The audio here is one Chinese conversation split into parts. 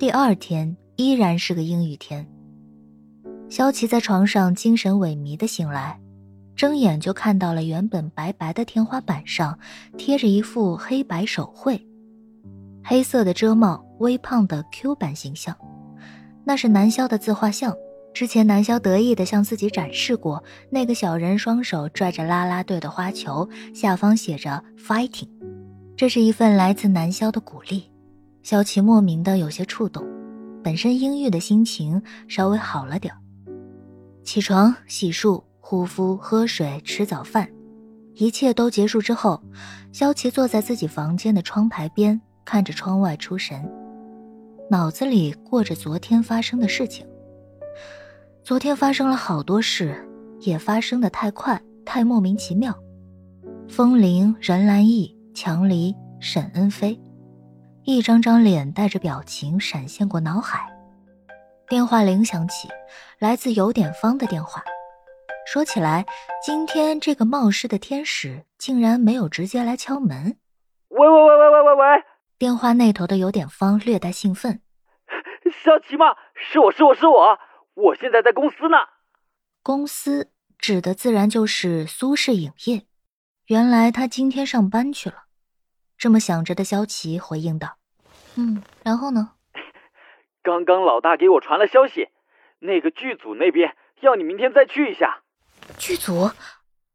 第二天依然是个阴雨天。萧琪在床上精神萎靡的醒来，睁眼就看到了原本白白的天花板上贴着一副黑白手绘，黑色的遮帽，微胖的 Q 版形象，那是南萧的自画像。之前南萧得意的向自己展示过那个小人双手拽着啦啦队的花球，下方写着 “fighting”，这是一份来自南萧的鼓励。萧琪莫名的有些触动，本身阴郁的心情稍微好了点起床、洗漱、护肤、喝水、吃早饭，一切都结束之后，萧琪坐在自己房间的窗台边，看着窗外出神，脑子里过着昨天发生的事情。昨天发生了好多事，也发生的太快，太莫名其妙。风铃、任兰义、强离、沈恩飞，一张张脸带着表情闪现过脑海。电话铃响起，来自有点方的电话。说起来，今天这个冒失的天使竟然没有直接来敲门。喂喂喂喂喂喂喂！电话那头的有点方略带兴奋：“小齐吗？是我是我是我。”我现在在公司呢。公司指的自然就是苏氏影业。原来他今天上班去了。这么想着的萧琪回应道：“嗯，然后呢？刚刚老大给我传了消息，那个剧组那边要你明天再去一下。剧组？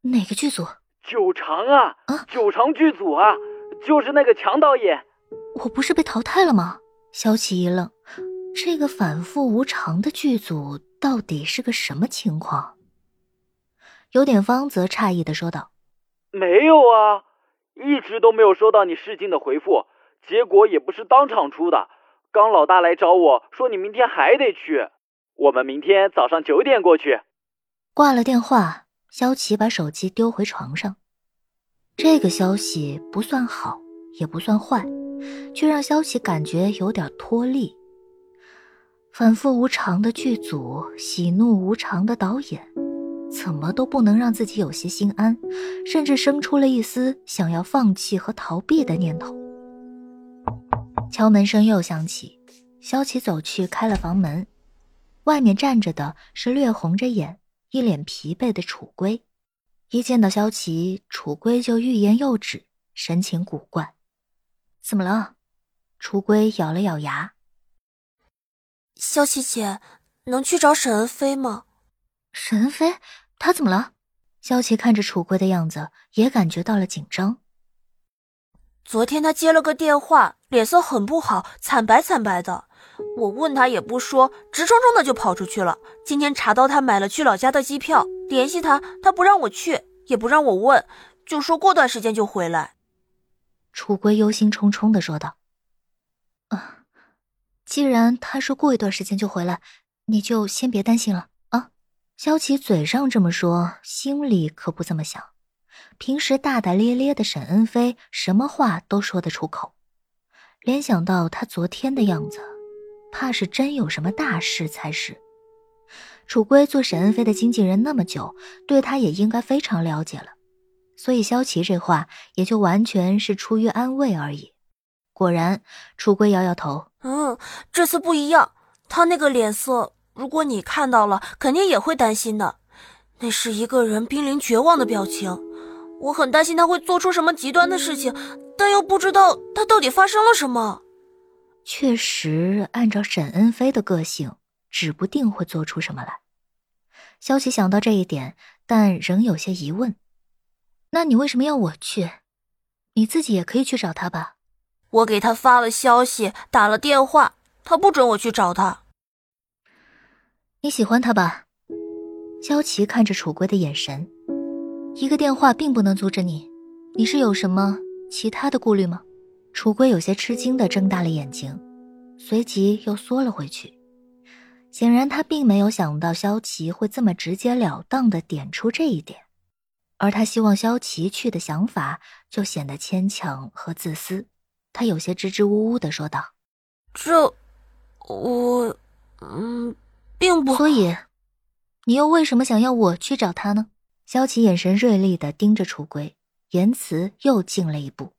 哪个剧组？九长啊！啊，九长剧组啊，就是那个强导演。我不是被淘汰了吗？”萧琪一愣。这个反复无常的剧组到底是个什么情况？有点方则诧异的说道：“没有啊，一直都没有收到你试镜的回复，结果也不是当场出的。刚老大来找我说你明天还得去，我们明天早上九点过去。”挂了电话，萧琪把手机丢回床上。这个消息不算好，也不算坏，却让萧琪感觉有点脱力。反复无常的剧组，喜怒无常的导演，怎么都不能让自己有些心安，甚至生出了一丝想要放弃和逃避的念头。敲门声又响起，萧琪走去开了房门，外面站着的是略红着眼、一脸疲惫的楚归。一见到萧琪，楚归就欲言又止，神情古怪。怎么了？楚归咬了咬牙。萧琪姐，能去找沈恩飞吗？沈恩飞，他怎么了？萧琪看着楚归的样子，也感觉到了紧张。昨天他接了个电话，脸色很不好，惨白惨白的。我问他也不说，直冲冲的就跑出去了。今天查到他买了去老家的机票，联系他，他不让我去，也不让我问，就说过段时间就回来。楚归忧心忡忡的说道：“啊。”既然他说过一段时间就回来，你就先别担心了啊。萧琪嘴上这么说，心里可不这么想。平时大大咧咧的沈恩飞，什么话都说得出口。联想到他昨天的样子，怕是真有什么大事才是。楚归做沈恩飞的经纪人那么久，对他也应该非常了解了，所以萧琪这话也就完全是出于安慰而已。果然，楚归摇摇头。嗯，这次不一样。他那个脸色，如果你看到了，肯定也会担心的。那是一个人濒临绝望的表情。我很担心他会做出什么极端的事情，但又不知道他到底发生了什么。确实，按照沈恩飞的个性，指不定会做出什么来。萧琪想到这一点，但仍有些疑问。那你为什么要我去？你自己也可以去找他吧。我给他发了消息，打了电话，他不准我去找他。你喜欢他吧？萧琪看着楚归的眼神，一个电话并不能阻止你。你是有什么其他的顾虑吗？楚归有些吃惊的睁大了眼睛，随即又缩了回去。显然他并没有想到萧琪会这么直截了当的点出这一点，而他希望萧琪去的想法就显得牵强和自私。他有些支支吾吾的说道：“这，我，嗯，所以，你又为什么想要我去找他呢？”萧琪眼神锐利的盯着楚归，言辞又进了一步。